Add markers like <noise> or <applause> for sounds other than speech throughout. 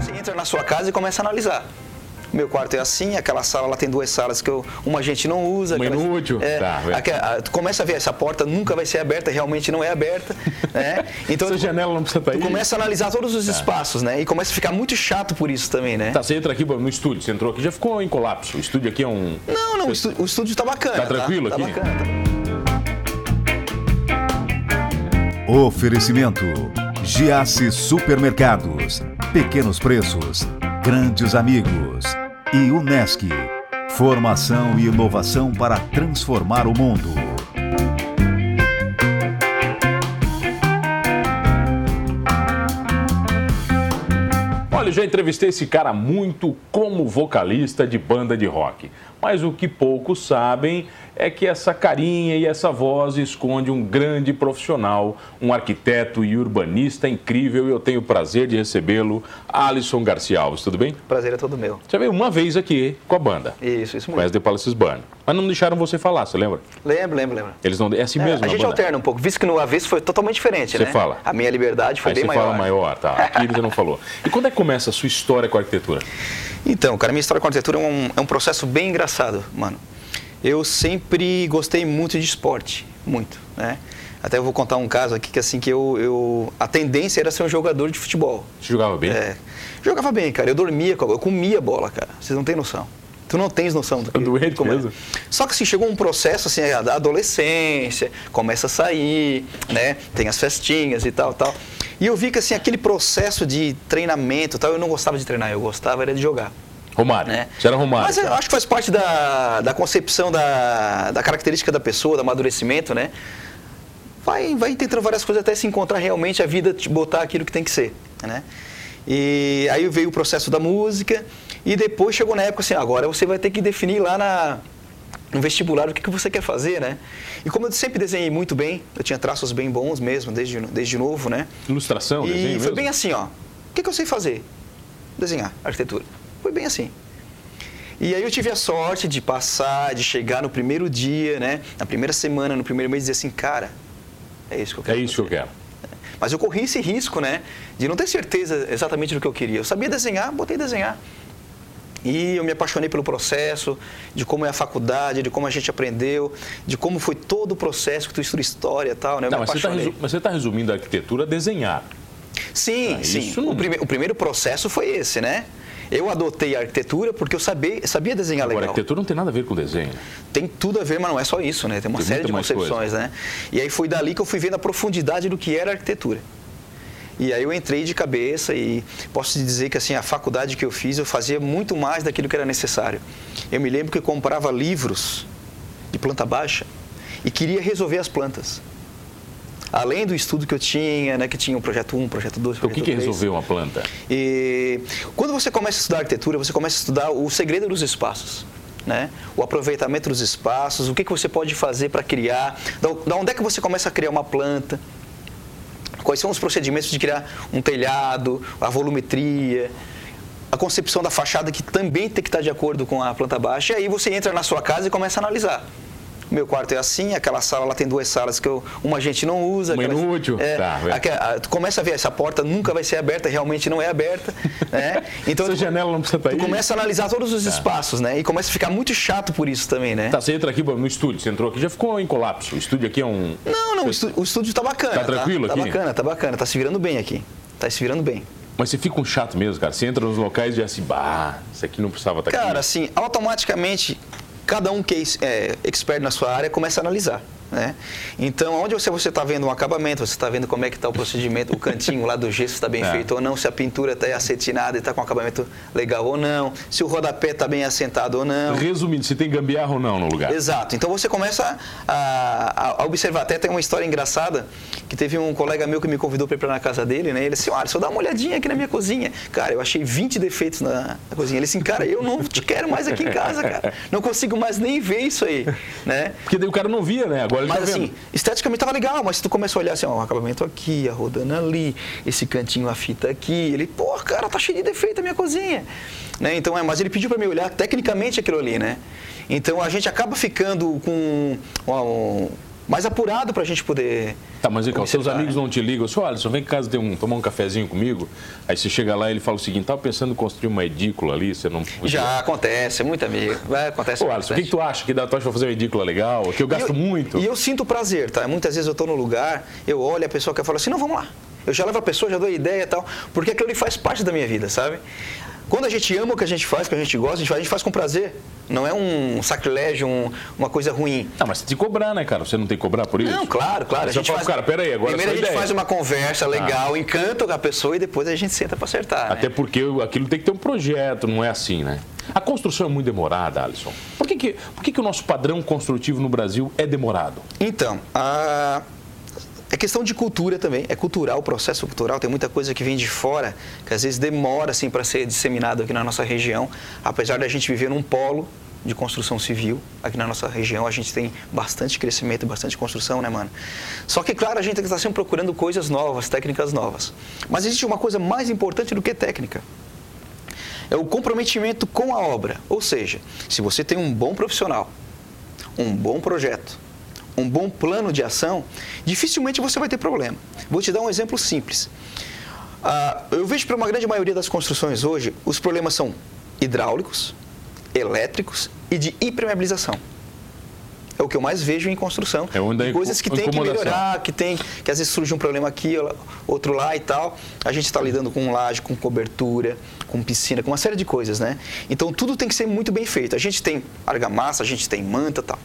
Você entra na sua casa e começa a analisar. Meu quarto é assim, aquela sala lá tem duas salas que eu, uma a gente não usa. Uma aquelas- inútil. É, Tá, é. aque- a- tu começa a ver, essa porta nunca vai ser aberta, realmente não é aberta. né? <laughs> Então Essa tu, janela não precisa estar tu aí. começa a analisar todos os espaços, né? E começa a ficar muito chato por isso também, né? Tá, você entra aqui no estúdio, você entrou aqui, já ficou em colapso. O estúdio aqui é um. Não, não, o estúdio, o estúdio tá bacana. Tá tranquilo tá, aqui? Tá bacana. Oferecimento: Giasse Supermercados, Pequenos Preços, Grandes Amigos e Unesc. Formação e inovação para transformar o mundo. Olha, eu já entrevistei esse cara muito como vocalista de banda de rock. Mas o que poucos sabem é que essa carinha e essa voz esconde um grande profissional, um arquiteto e urbanista incrível. E eu tenho o prazer de recebê-lo, Alisson Garcia Alves. Tudo bem? Prazer é todo meu. Você veio uma vez aqui com a banda, Isso, isso com mesmo. as The Palaces. Mas não deixaram você falar, você lembra? Lembro, lembro, lembro. Eles não. É assim É, mesmo, a gente banda? alterna um pouco, visto que no avesso foi totalmente diferente, Você né? fala. A minha liberdade foi Aí bem você maior. fala maior, tá. Aqui <laughs> você não falou. E quando é que começa a sua história com a arquitetura? Então, cara, minha história com a arquitetura é um, é um processo bem engraçado, mano. Eu sempre gostei muito de esporte, muito, né? Até eu vou contar um caso aqui que assim que eu, eu a tendência era ser um jogador de futebol. Você jogava bem? É, jogava bem, cara. Eu dormia, com a- eu comia bola, cara. Vocês não têm noção. Tu não tens noção do que É <laughs> doente como é. mesmo. Só que assim, chegou um processo assim, da adolescência, começa a sair, né? Tem as festinhas e tal, tal. E eu vi que assim, aquele processo de treinamento, tal, eu não gostava de treinar, eu gostava era de jogar. Romário. Né? Você era Romário. Mas eu acho que faz parte da, da concepção da, da característica da pessoa, do amadurecimento, né? Vai, vai tentando várias coisas até se encontrar realmente a vida te botar aquilo que tem que ser, né? E aí veio o processo da música e depois chegou na época assim, agora você vai ter que definir lá na, no vestibular o que, que você quer fazer, né? E como eu sempre desenhei muito bem, eu tinha traços bem bons mesmo, desde, desde novo, né? Ilustração, E desenho foi mesmo? bem assim, ó. O que, que eu sei fazer? Desenhar, arquitetura. Foi bem assim. E aí eu tive a sorte de passar, de chegar no primeiro dia, né? Na primeira semana, no primeiro mês, e dizer assim, cara, é isso que eu É quero. isso que eu fazer. quero. Mas eu corri esse risco, né? De não ter certeza exatamente do que eu queria. Eu sabia desenhar, botei desenhar. E eu me apaixonei pelo processo, de como é a faculdade, de como a gente aprendeu, de como foi todo o processo que tu estuda história e tal, né? Eu Não, me mas, você está você está resumindo a arquitetura a desenhar. Sim, Ah, sim. não- O, prime- o primeiro processo foi esse, né? Eu adotei a arquitetura porque eu sabia, sabia desenhar Agora, a legal. arquitetura não tem nada a ver com desenho. Tem tudo a ver, mas não é só isso, né? Tem uma Tem série de concepções, né? E aí foi dali que eu fui vendo a profundidade do que era a arquitetura. E aí eu entrei de cabeça e posso te dizer que assim, a faculdade que eu fiz, eu fazia muito mais daquilo que era necessário. Eu me lembro que eu comprava livros de planta baixa e queria resolver as plantas. Além do estudo que eu tinha, né, que tinha o projeto 1, projeto 2, Então, o projeto que, que 3. resolver uma planta? E quando você começa a estudar arquitetura, você começa a estudar o segredo dos espaços. Né? O aproveitamento dos espaços, o que, que você pode fazer para criar, da onde é que você começa a criar uma planta, quais são os procedimentos de criar um telhado, a volumetria, a concepção da fachada que também tem que estar de acordo com a planta baixa, e aí você entra na sua casa e começa a analisar. Meu quarto é assim, aquela sala lá tem duas salas que eu, uma a gente não usa. Uma aquelas- inútil. É, Tá, é. tu começa a ver, essa porta nunca vai ser aberta, realmente não é aberta. <laughs> Né? Então Essa tu, janela não precisa estar tu aí. começa a analisar todos os espaços, né? E começa a ficar muito chato por isso também, né? Tá, você entra aqui no estúdio, você entrou aqui, já ficou em colapso. O estúdio aqui é um. Não, não, o estúdio, o estúdio tá bacana. Tá tranquilo tá, aqui? Tá bacana, tá bacana, tá se virando bem aqui. Tá se virando bem. Mas você fica um chato mesmo, cara. Você entra nos locais e diz assim, bah, isso aqui não precisava estar Cara, aqui. assim, automaticamente, cada um que é, é expert na sua área começa a analisar. Né? Então, onde você está vendo um acabamento, você está vendo como é que está o procedimento, o cantinho lá do gesso está bem É. feito ou não, se a pintura está acetinada e está com acabamento legal ou não, se o rodapé está bem assentado ou não. Resumindo, se tem gambiarra ou não no lugar. Exato. Então você começa a, a- a observar. Até tem uma história engraçada que teve um colega meu que me convidou para ir para na casa dele, né? Ele disse, olha, só dá uma olhadinha aqui na minha cozinha. Cara, eu achei 20 defeitos na, na cozinha. Ele disse, cara, eu não te quero mais aqui em casa, cara. Não consigo mais nem ver isso aí, <laughs> né? Porque daí o cara não via, né? Agora ele Mas tá assim, esteticamente tava legal, mas se tu começa a olhar assim, ó, o acabamento aqui, a rodana ali, esse cantinho, a fita aqui, ele, pô, cara, tá cheio de defeito a minha cozinha. Né? Então, é, mas ele pediu para me olhar tecnicamente aquilo ali, né? Então a gente acaba ficando com um, mais apurado para a gente poder. Tá, mas então, seus amigos né? não te ligam, senhor Alisson, vem em casa um, tomar um cafezinho comigo. Aí você chega lá e ele fala o seguinte: tava pensando em construir uma edícula ali, você não. Já acontece, é muito amigo. Vai, acontece. Ô, Alisson, o que, que, tu acha que dá tu acha pra fazer uma edícula legal? Que eu gasto eu, muito. E eu sinto prazer, tá? Muitas vezes eu estou no lugar, eu olho a pessoa que fala assim: não, vamos lá. Eu já levo a pessoa, já dou a ideia e tal, porque aquilo ali faz parte da minha vida, sabe? Quando a gente ama o que a gente faz, que a gente gosta, a gente faz, a gente faz com prazer. Não é um sacrilégio, um, uma coisa ruim. Não, mas tem que cobrar, né, cara? Você não tem que cobrar por isso? Não, claro, claro. a gente fala, faz... cara, peraí, agora Primeiro a gente ideia. faz uma conversa legal, ah. encanta a pessoa e depois a gente senta para acertar. Até né? porque aquilo tem que ter um projeto, não é assim, né? A construção é muito demorada, Alisson. Por que, que, por que, que o nosso padrão construtivo no Brasil é demorado? Então, a é questão de cultura também, é cultural, o processo cultural, tem muita coisa que vem de fora, que às vezes demora assim para ser disseminado aqui na nossa região, apesar da gente viver num polo de construção civil, aqui na nossa região a gente tem bastante crescimento, bastante construção, né, mano? Só que, claro, a gente está sempre procurando coisas novas, técnicas novas. Mas existe uma coisa mais importante do que técnica. É o comprometimento com a obra. Ou seja, se você tem um bom profissional, um bom projeto, um bom plano de ação, dificilmente você vai ter problema. Vou te dar um exemplo simples. Ah, eu vejo para uma grande maioria das construções hoje, os problemas são hidráulicos, elétricos e de impermeabilização. É o que eu mais vejo em construção. É onde coisas que tem que melhorar, que tem que às vezes surge um problema aqui, outro lá e tal. A gente está lidando com laje, com cobertura, com piscina, com uma série de coisas, né? Então tudo tem que ser muito bem feito. A gente tem argamassa, a gente tem manta, tal.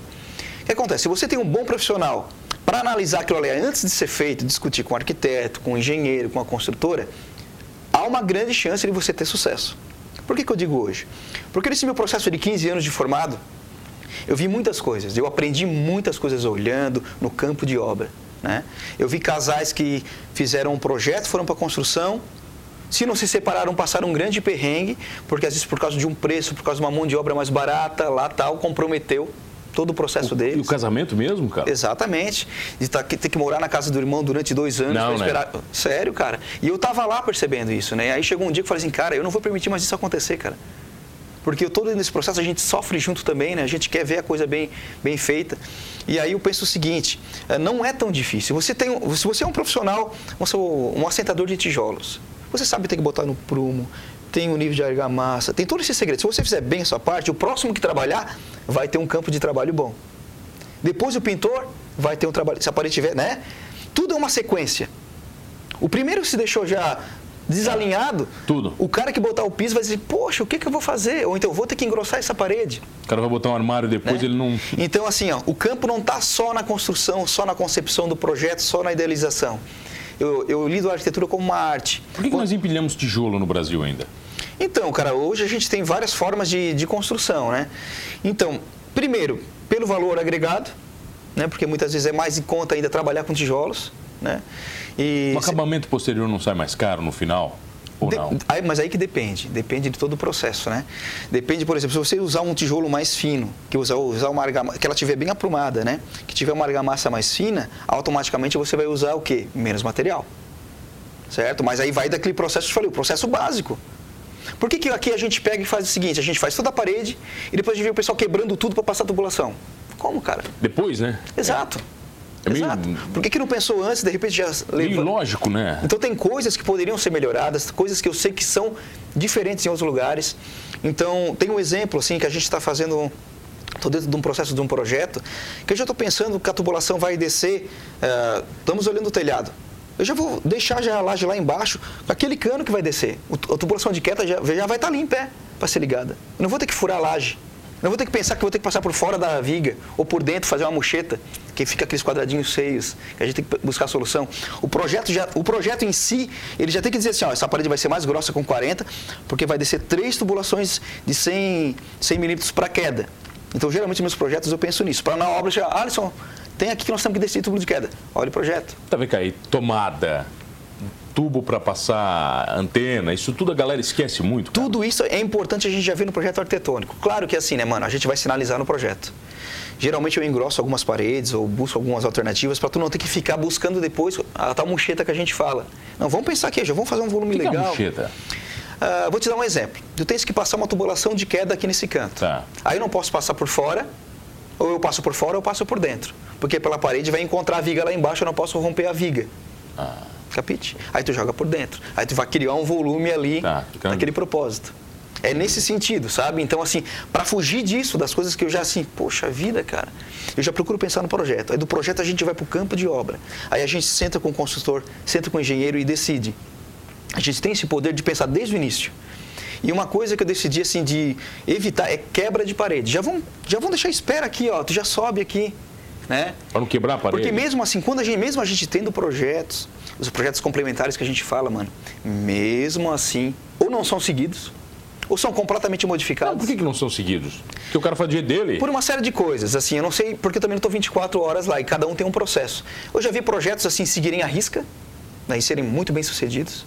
O que acontece? Se você tem um bom profissional para analisar aquilo ali antes de ser feito, discutir com o arquiteto, com o engenheiro, com a construtora, há uma grande chance de você ter sucesso. Por que, que eu digo hoje? Porque nesse meu processo de 15 anos de formado, eu vi muitas coisas, eu aprendi muitas coisas olhando no campo de obra. Né? Eu vi casais que fizeram um projeto, foram para a construção, se não se separaram, passaram um grande perrengue, porque às vezes por causa de um preço, por causa de uma mão de obra mais barata, lá tal, comprometeu todo o processo o, deles. E o casamento mesmo, cara? Exatamente. De tá, ter que morar na casa do irmão durante dois anos não, esperar. Né? Sério, cara. E eu tava lá percebendo isso, né? Aí chegou um dia que eu falei assim, cara, eu não vou permitir mais isso acontecer, cara. Porque todo nesse processo a gente sofre junto também, né? A gente quer ver a coisa bem, bem feita. E aí eu penso o seguinte, eh, não é tão difícil. Você tem, se você é um profissional, um assentador de tijolos, você sabe ter que botar no prumo, tem o nível de argamassa, tem todo esse segredo. Se você fizer bem a sua parte, o próximo que trabalhar vai ter um campo de trabalho bom. Depois o pintor vai ter um trabalho, se a parede tiver, né? Tudo é uma sequência. O primeiro que se deixou já desalinhado, tudo. O cara que botar o piso vai dizer, poxa, o que, que eu vou fazer? Ou então, vou ter que engrossar essa parede. O cara vai botar um armário depois, né? ele não... Então, assim, ó, o campo não está só na construção, só na concepção do projeto, só na idealização. Eu, eu lido a arquitetura como uma arte. Por que, que nós empilhamos tijolo no Brasil ainda? Então, cara, hoje a gente tem várias formas de, de construção, né? Então, primeiro, pelo valor agregado, né? Porque muitas vezes é mais em conta ainda trabalhar com tijolos, né? E o acabamento posterior não sai mais caro no final? Ou de, não? Aí, mas aí que depende, depende de todo o processo, né? Depende, por exemplo, se você usar um tijolo mais fino, que usar, usar uma argamassa, que ela tiver bem aprumada, né? Que tiver uma argamassa mais fina, automaticamente você vai usar o quê? Menos material. Certo? Mas aí vai daquele processo que eu falei, o processo básico. Por que, que aqui a gente pega e faz o seguinte? A gente faz toda a parede e depois a gente vê o pessoal quebrando tudo para passar a tubulação. Como, cara? Depois, né? Exato. É meio... Exato. Por que, que não pensou antes, de repente já levou? lógico, né? Então tem coisas que poderiam ser melhoradas, coisas que eu sei que são diferentes em outros lugares. Então tem um exemplo assim que a gente está fazendo estou dentro de um processo de um projeto, que eu já estou pensando que a tubulação vai descer, uh, estamos olhando o telhado. Eu já vou deixar já a laje lá embaixo, com aquele cano que vai descer. A tubulação de queda já, já vai estar tá ali em pé para ser ligada. Eu não vou ter que furar a laje. Eu não vou ter que pensar que vou ter que passar por fora da viga ou por dentro fazer uma mocheta, que fica aqueles quadradinhos feios, que a gente tem que buscar a solução. O projeto, já, o projeto em si, ele já tem que dizer assim, ó, essa parede vai ser mais grossa com 40, porque vai descer três tubulações de 100, 100 milímetros para queda. Então, geralmente, meus projetos eu penso nisso. Para na obra, já, Alisson, tem aqui que nós temos que descer tubo de queda. Olha o projeto. Tá vendo aí? Tomada, tubo para passar antena, isso tudo a galera esquece muito. Cara. Tudo isso é importante a gente já ver no projeto arquitetônico. Claro que é assim, né, mano? A gente vai sinalizar no projeto. Geralmente eu engrosso algumas paredes ou busco algumas alternativas para tu não ter que ficar buscando depois a tal mocheta que a gente fala. Não, vamos pensar aqui, já vamos fazer um volume que legal. Que é mocheta? Uh, vou te dar um exemplo. Tu tens que passar uma tubulação de queda aqui nesse canto. Tá. Aí eu não posso passar por fora Ou eu passo por fora ou eu passo por dentro. Porque pela parede vai encontrar a viga lá embaixo, eu não posso romper a viga. Ah. Capite? Aí tu joga por dentro. Aí tu vai criar um volume ali tá, naquele propósito. É nesse sentido, sabe? Então, assim, para fugir disso, das coisas que eu já, assim, poxa vida, cara, eu já procuro pensar no projeto. Aí do projeto a gente vai para o campo de obra. Aí a gente senta com o consultor, senta com o engenheiro e decide. A gente tem esse poder de pensar desde o início. E uma coisa que eu decidi, assim, de evitar é quebra de parede. Já vão, já vão deixar espera aqui, ó, tu já sobe aqui, né? Para não quebrar a parede. Porque mesmo assim, quando a gente, mesmo a gente tendo projetos, os projetos complementares que a gente fala, mano, mesmo assim, ou não são seguidos, ou são completamente modificados. Não, por que, que não são seguidos? Porque o cara faz dia dele? Por uma série de coisas, assim, eu não sei, porque eu também não estou 24 horas lá e cada um tem um processo. Eu já vi projetos assim seguirem a risca né, e serem muito bem sucedidos.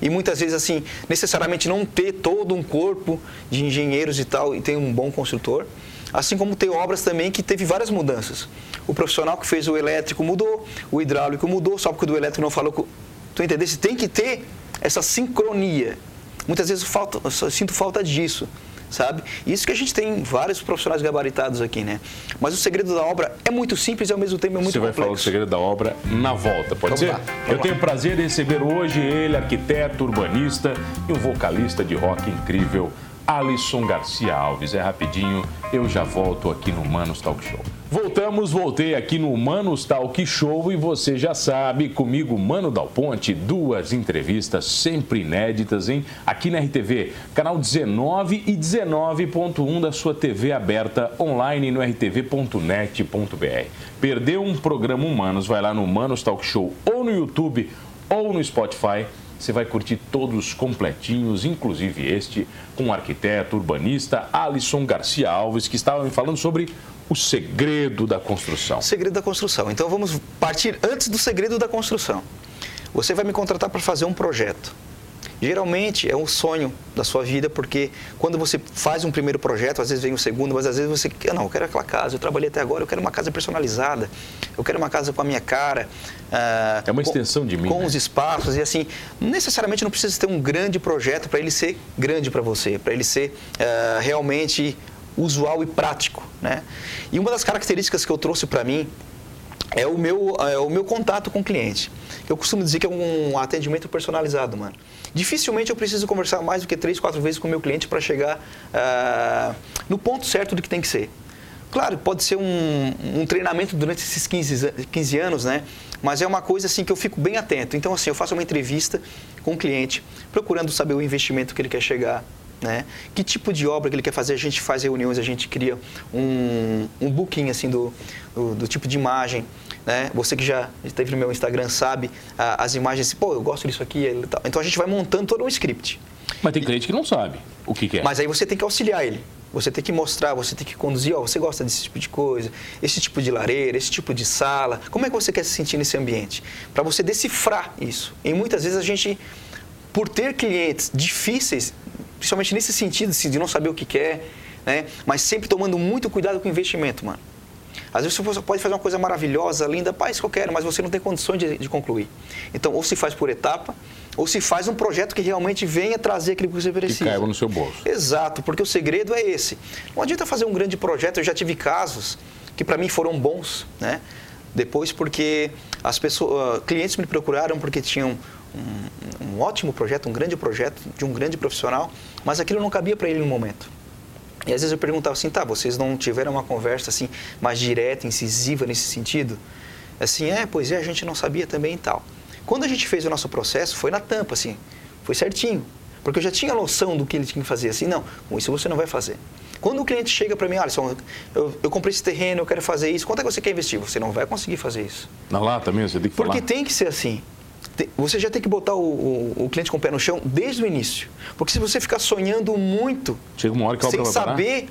E muitas vezes, assim, necessariamente não ter todo um corpo de engenheiros e tal e ter um bom construtor. Assim como tem obras também que teve várias mudanças. O profissional que fez o elétrico mudou, o hidráulico mudou, só porque o do elétrico não falou. Com... Tu entendeu? Tem que ter essa sincronia. Muitas vezes falta, eu sinto falta disso sabe? Isso que a gente tem vários profissionais gabaritados aqui, né? Mas o segredo da obra é muito simples e ao mesmo tempo é muito Você complexo. vai falar o segredo da obra na volta, pode vamos ser? Lá, Eu tenho o prazer de receber hoje ele, arquiteto, urbanista e um vocalista de rock incrível, Alisson Garcia Alves. É rapidinho, eu já volto aqui no Manos Talk Show. Voltamos, voltei aqui no Manos Talk Show e você já sabe, comigo, Mano Dal Ponte, duas entrevistas sempre inéditas, hein? Aqui na RTV, canal 19 e 19.1 da sua TV aberta online no rtv.net.br. Perdeu um programa Humanos, vai lá no Manos Talk Show ou no YouTube ou no Spotify você vai curtir todos completinhos, inclusive este, com o arquiteto urbanista Alisson Garcia Alves, que estava me falando sobre o segredo da construção. Segredo da construção. Então vamos partir antes do segredo da construção. Você vai me contratar para fazer um projeto. Geralmente é um sonho da sua vida, porque quando você faz um primeiro projeto, às vezes vem o um segundo, mas às vezes você quer, não, eu quero aquela casa, eu trabalhei até agora, eu quero uma casa personalizada, eu quero uma casa com a minha cara. Uh, é uma extensão com, de mim. Com né? os espaços e assim, necessariamente não precisa ter um grande projeto para ele ser grande para você, para ele ser uh, realmente usual e prático, né? E uma das características que eu trouxe para mim é o meu, é o meu contato com o cliente. Eu costumo dizer que é um atendimento personalizado, mano. Dificilmente eu preciso conversar mais do que três, quatro vezes com o meu cliente para chegar uh, no ponto certo do que tem que ser. Claro, pode ser um, um, treinamento durante esses 15, 15 anos, né? Mas é uma coisa assim que eu fico bem atento. Então, assim, eu faço uma entrevista com o cliente, procurando saber o investimento que ele quer chegar, né? Que tipo de obra que ele quer fazer? A gente faz reuniões, a gente cria um, um booking assim do, do, do tipo de imagem, né? Você que já esteve no meu Instagram sabe ah, as imagens, pô, eu gosto disso aqui. Então a gente vai montando todo um script. Mas tem cliente que não sabe o que, que é. Mas aí você tem que auxiliar ele. Você tem que mostrar, você tem que conduzir, ó, você gosta desse tipo de coisa, esse tipo de lareira, esse tipo de sala. Como é que você quer se sentir nesse ambiente? Para você decifrar isso. E muitas vezes a gente, por ter clientes difíceis, principalmente nesse sentido assim, de não saber o que quer, né? Mas sempre tomando muito cuidado com o investimento, mano. Às vezes você pode fazer uma coisa maravilhosa, linda, paz que eu quero, mas você não tem condições de, de, concluir. Então, ou se faz por etapa, ou se faz um projeto que realmente venha trazer aquilo que você precisa. Que caiba no seu bolso. Exato, porque o segredo é esse. Não adianta fazer um grande projeto, eu já tive casos que para mim foram bons, né? Depois porque as pessoas, clientes me procuraram porque tinham um, um ótimo projeto, um grande projeto de um grande profissional, mas aquilo não cabia para ele no momento. E às vezes eu perguntava assim, tá, vocês não tiveram uma conversa assim mais direta, incisiva nesse sentido? Assim, é, pois é, a gente não sabia também e tal. Quando a gente fez o nosso processo, foi na tampa, assim, foi certinho. Porque eu já tinha noção do que ele tinha que fazer. Assim, não, com isso você não vai fazer. Quando o cliente chega para mim, olha, eu, eu comprei esse terreno, eu quero fazer isso, quanto é que você quer investir? Você não vai conseguir fazer isso. Na lá também você tem que falar. Porque tem que ser assim você já tem que botar o, o, o, cliente com o pé no chão desde o início. Porque se você ficar sonhando muito, Chega uma hora que sem saber,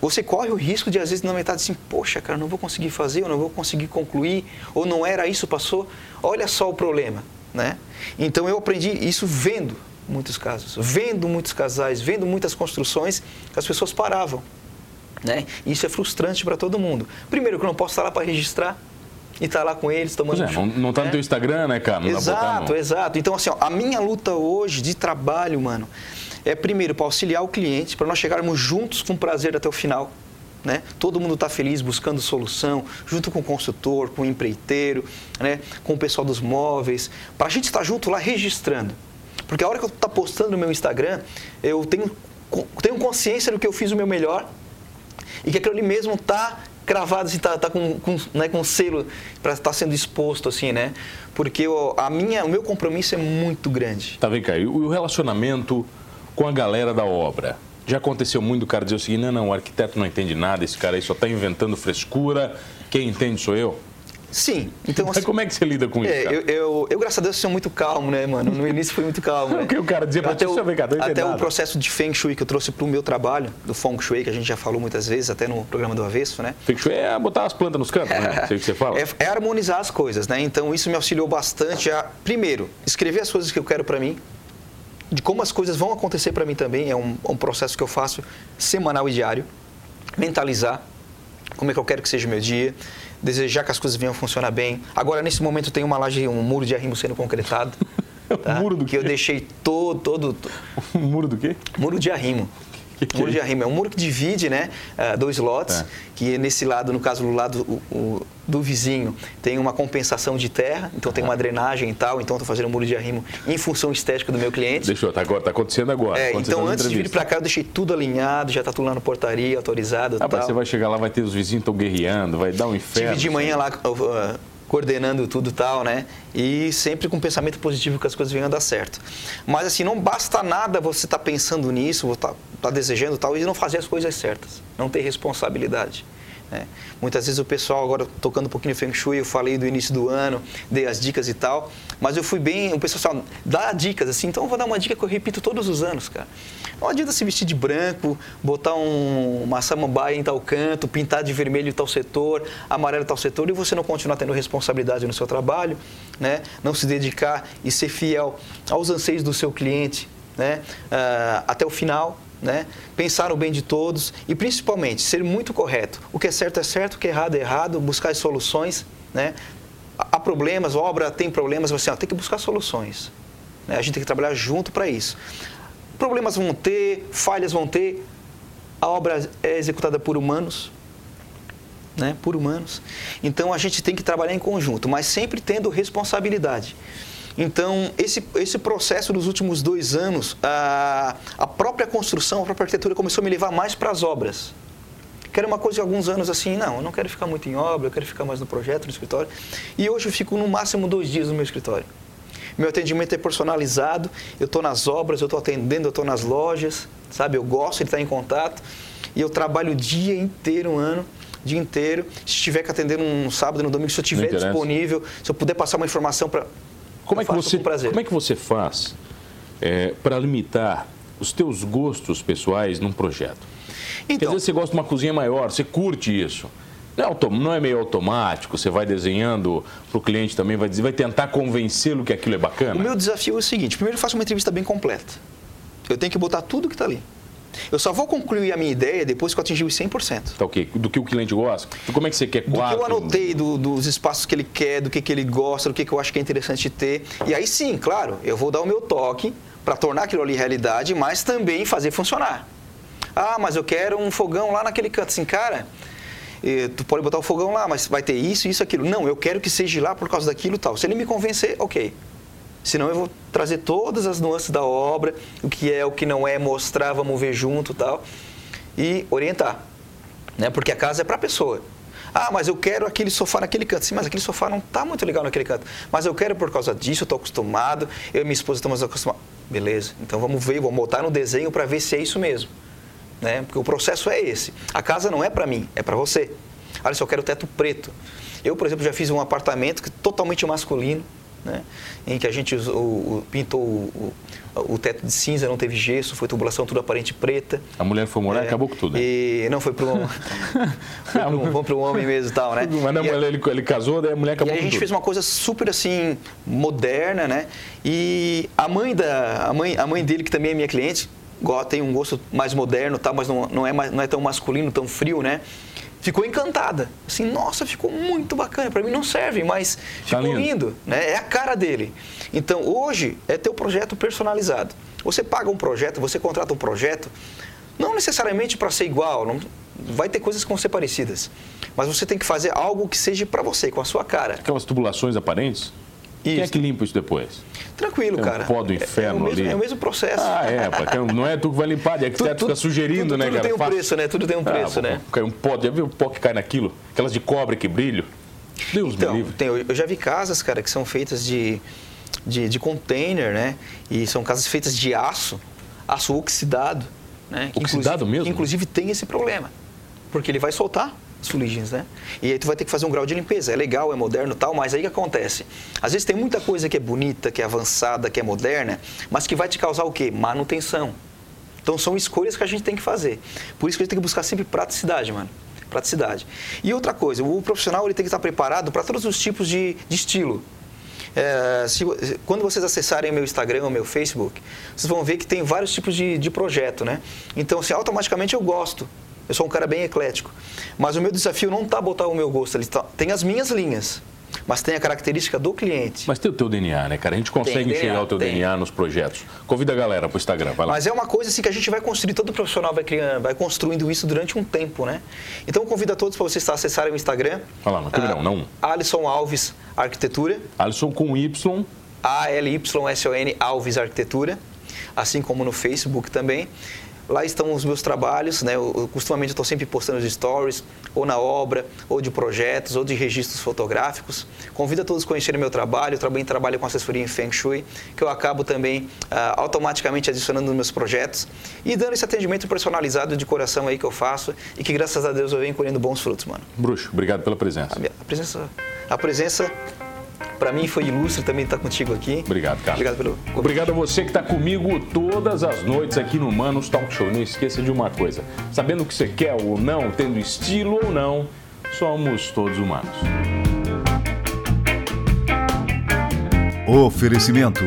você corre o risco de às vezes na metade assim, poxa, cara, não vou conseguir fazer, eu não vou conseguir concluir, ou não era isso, passou. Olha só o problema, né? Então eu aprendi isso vendo muitos casos, vendo muitos casais, vendo muitas construções que as pessoas paravam. Né? E isso é frustrante para todo mundo. Primeiro que eu não posso estar lá para registrar, e tá lá com eles tomando. É, não, não tá no teu Instagram, né, cara? Não exato, exato. Então, assim, ó, a minha luta hoje de trabalho, mano, é primeiro para auxiliar o cliente, para nós chegarmos juntos com prazer até o final. né? Todo mundo está feliz buscando solução, junto com o consultor, com o empreiteiro, né? com o pessoal dos móveis, para a gente estar tá junto lá registrando. Porque a hora que eu estou tá postando no meu Instagram, eu tenho, tenho consciência do que eu fiz o meu melhor e que aquilo ali mesmo está cravado, assim, tá, tá com, com, né, com selo para estar tá sendo exposto, assim, né? Porque o, a minha, o meu compromisso é muito grande. Tá, vem cá, e o relacionamento com a galera da obra? Já aconteceu muito o cara dizer o seguinte, não, não, o arquiteto não entende nada, esse cara aí só está inventando frescura, quem entende sou eu? Sim. Então, assim, Mas como é que você lida com é, isso? Eu, eu, eu, graças a Deus, sou muito calmo, né, mano? No início fui muito calmo. <laughs> Né? o que o cara dizia pra até ti, o, cá, Até o processo de Feng Shui que eu trouxe pro meu trabalho, do Feng Shui, que a gente já falou muitas vezes, até no programa do Avesso, né? Feng Shui é botar as plantas nos cantos, né? <laughs> Sei o que você fala. É, é, harmonizar as coisas, né? Então, isso me auxiliou bastante a, primeiro, escrever as coisas que eu quero para mim, de como as coisas vão acontecer para mim também, é um, um processo que eu faço semanal e diário, mentalizar como é que eu quero que seja o meu dia, desejar que as coisas venham funcionar bem. Agora, nesse momento, tem uma laje, um muro de arrimo sendo concretado. <laughs> Tá? muro do que quê? eu deixei todo, todo... <laughs> Um muro do quê? Muro de arrimo. <laughs> Muro de arrimo. É um muro que divide né, uh, dois lotes, é. que nesse lado, no caso do lado o, o, do vizinho, tem uma compensação de terra, então tem uma drenagem e tal, então estou fazendo um muro de arrimo em função estética do meu cliente. Deixou, tá, agora, tá acontecendo agora. É, então antes de vir para cá eu deixei tudo alinhado, já está tudo lá na portaria, autorizado ah, tal. você vai chegar lá, vai ter os vizinhos estão guerreando, vai dar um inferno. Tive de manhã lá... Uh, coordenando tudo e tal, né? E sempre com pensamento positivo que as coisas venham a dar certo. Mas assim, não basta nada você estar tá pensando nisso, estar tá, tá desejando tal, e não fazer as coisas certas. Não ter responsabilidade. Né? Muitas vezes o pessoal, agora tocando um pouquinho de Feng Shui, eu falei do início do ano, dei as dicas e tal, mas eu fui bem, o pessoal dá dicas assim, então eu vou dar uma dica que eu repito todos os anos, cara. Não adianta se vestir de branco, botar um, uma samambaia em tal canto, pintar de vermelho em tal setor, amarelo em tal setor, e você não continuar tendo responsabilidade no seu trabalho, né? não se dedicar e ser fiel aos anseios do seu cliente né? Uh, até o final, né? pensar no bem de todos e principalmente ser muito correto. O que é certo é certo, o que é errado é errado, buscar soluções. Né? Há problemas, a obra tem problemas, você ó, tem que buscar soluções. Né? A gente tem que trabalhar junto para isso. Problemas vão ter, falhas vão ter, a obra é executada por humanos, né? por humanos. Então a gente tem que trabalhar em conjunto, mas sempre tendo responsabilidade. Então, esse, esse processo dos últimos dois anos, a, a própria construção, a própria arquitetura começou a me levar mais para as obras. Que era uma coisa de alguns anos assim, não, eu não quero ficar muito em obra, eu quero ficar mais no projeto, no escritório. E hoje eu fico no máximo dois dias no meu escritório. Meu atendimento é personalizado, eu estou nas obras, eu estou atendendo, eu estou nas lojas, sabe? Eu gosto de estar em contato e eu trabalho o dia inteiro, um ano, dia inteiro. Se tiver que atender um sábado, no domingo, se eu estiver disponível, se eu puder passar uma informação para como é que você, como é que você faz é, para limitar os teus gostos pessoais num projeto? Então, Quer dizer, você gosta de uma cozinha maior, você curte isso. Não é, não é meio automático, você vai desenhando para o cliente também, vai, dizer, vai tentar convencê-lo que aquilo é bacana? O meu desafio é o seguinte, primeiro eu faço uma entrevista bem completa. Eu tenho que botar tudo que está ali. Eu só vou concluir a minha ideia depois que eu atingir os 100%. Tá ok. Do que o cliente gosta? Como é que você quer quatro? Do que eu anotei, do, dos espaços que ele quer, do que, que ele gosta, do que, que eu acho que é interessante ter. E aí sim, claro, eu vou dar o meu toque para tornar aquilo ali realidade, mas também fazer funcionar. Ah, mas eu quero um fogão lá naquele canto. Assim, cara, tu pode botar o fogão lá, mas vai ter isso, isso, aquilo. Não, eu quero que seja lá por causa daquilo e tal. Se ele me convencer, ok. Senão eu vou trazer todas as nuances da obra, o que é, o que não é, mostrar, vamos ver junto tal, e orientar. Né? Porque a casa é para a pessoa. Ah, mas eu quero aquele sofá naquele canto. Sim, mas aquele sofá não está muito legal naquele canto. Mas eu quero por causa disso, eu estou acostumado, eu e minha esposa estamos acostumados. Beleza, então vamos ver, vamos botar no desenho para ver se é isso mesmo. Né? Porque o processo é esse. A casa não é para mim, é para você. Olha, se eu quero teto preto. Eu, por exemplo, já fiz um apartamento totalmente masculino, né? em que a gente o, pintou o, o, teto de cinza, não teve gesso, foi tubulação tudo aparente preta. A mulher foi morar e é, acabou com tudo. Né? E não foi para um, <laughs> foi um, homem mesmo e tal, né? Mas não, ele, ele casou, daí a mulher acabou e a gente tudo. fez uma coisa super assim moderna, né? E a mãe da a mãe a mãe dele que também é minha cliente, tem um gosto mais moderno, tal, mas não, não é mais, não é tão masculino, tão frio, né? Ficou encantada. Assim, nossa, ficou muito bacana. Para mim não serve, mas tá ficou lindo. lindo. Né? É a cara dele. Então, hoje é teu projeto personalizado. Você paga um projeto, você contrata um projeto Não necessariamente para ser igual, não, vai ter coisas que vão ser parecidas. Mas você tem que fazer algo que seja para você, com a sua cara. Aquelas tubulações aparentes? Isso. Quem é que limpa isso depois? Tranquilo, tem um cara. pó do inferno é, é mesmo, ali. É o mesmo processo. Ah, é, porque não é tu que vai limpar, é que tu, fica sugerindo, tudo, né, tudo cara? Tudo tem um preço, né? Tudo tem um preço, ah, né? Cai um pó, já viu o pó que cai naquilo? Aquelas de cobre que brilham? Deus então, me livre. Tem, eu já vi casas, cara, que são feitas de, de, de container, né? E são casas feitas de aço, aço oxidado. Né? Oxidado mesmo? Inclusive tem esse problema, porque ele vai soltar fuligens, né? E aí tu vai ter que fazer um grau de limpeza. É legal, é moderno tal, mas aí o que acontece? Às vezes tem muita coisa que é bonita, que é avançada, que é moderna, mas que vai te causar o quê? Manutenção. Então são escolhas que a gente tem que fazer. Por isso que a gente tem que buscar sempre praticidade, mano. Praticidade. E outra coisa, o profissional ele tem que estar preparado para todos os tipos de, de estilo. É, se, quando vocês acessarem meu Instagram ou meu Facebook, vocês vão ver que tem vários tipos de, de projeto, né? Então, se automaticamente eu gosto eu sou um cara bem eclético. Mas o meu desafio não está botar o meu gosto ali. Tá, tem as minhas linhas, mas tem a característica do cliente. Mas tem o teu DNA, né, cara? A gente consegue tem enxergar DNA, o teu tem. DNA nos projetos. Convida a galera para o Instagram, vai lá. Mas é uma coisa assim que a gente vai construir, todo profissional vai, criando, vai construindo isso durante um tempo, né? Então convido a todos para vocês acessarem o Instagram. Vai lá, não, ah, não. Alisson Alves Arquitetura. Alisson com Y. A-L-Y-S-O-N Alves Arquitetura. Assim como no Facebook também. Lá estão os meus trabalhos, né? Eu, costumamente estou sempre postando os stories, ou na obra, ou de projetos, ou de registros fotográficos. Convido a todos a conhecerem meu trabalho. Eu também trabalho com assessoria em Feng Shui, que eu acabo também ah, automaticamente adicionando nos meus projetos e dando esse atendimento personalizado de coração aí que eu faço e que graças a Deus eu venho colhendo bons frutos, mano. Bruxo, obrigado pela presença. A, a presença, a presença para mim foi ilustre também estar contigo aqui. Obrigado, cara. Obrigado pelo Obrigado a você que está comigo todas as noites aqui no Manos Talk Show. Não esqueça de uma coisa: sabendo o que você quer ou não, tendo estilo ou não, somos todos humanos. Oferecimento: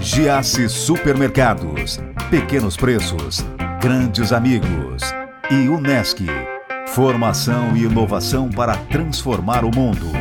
Giasse Supermercados. Pequenos preços, grandes amigos. E Unesc. Formação e inovação para transformar o mundo.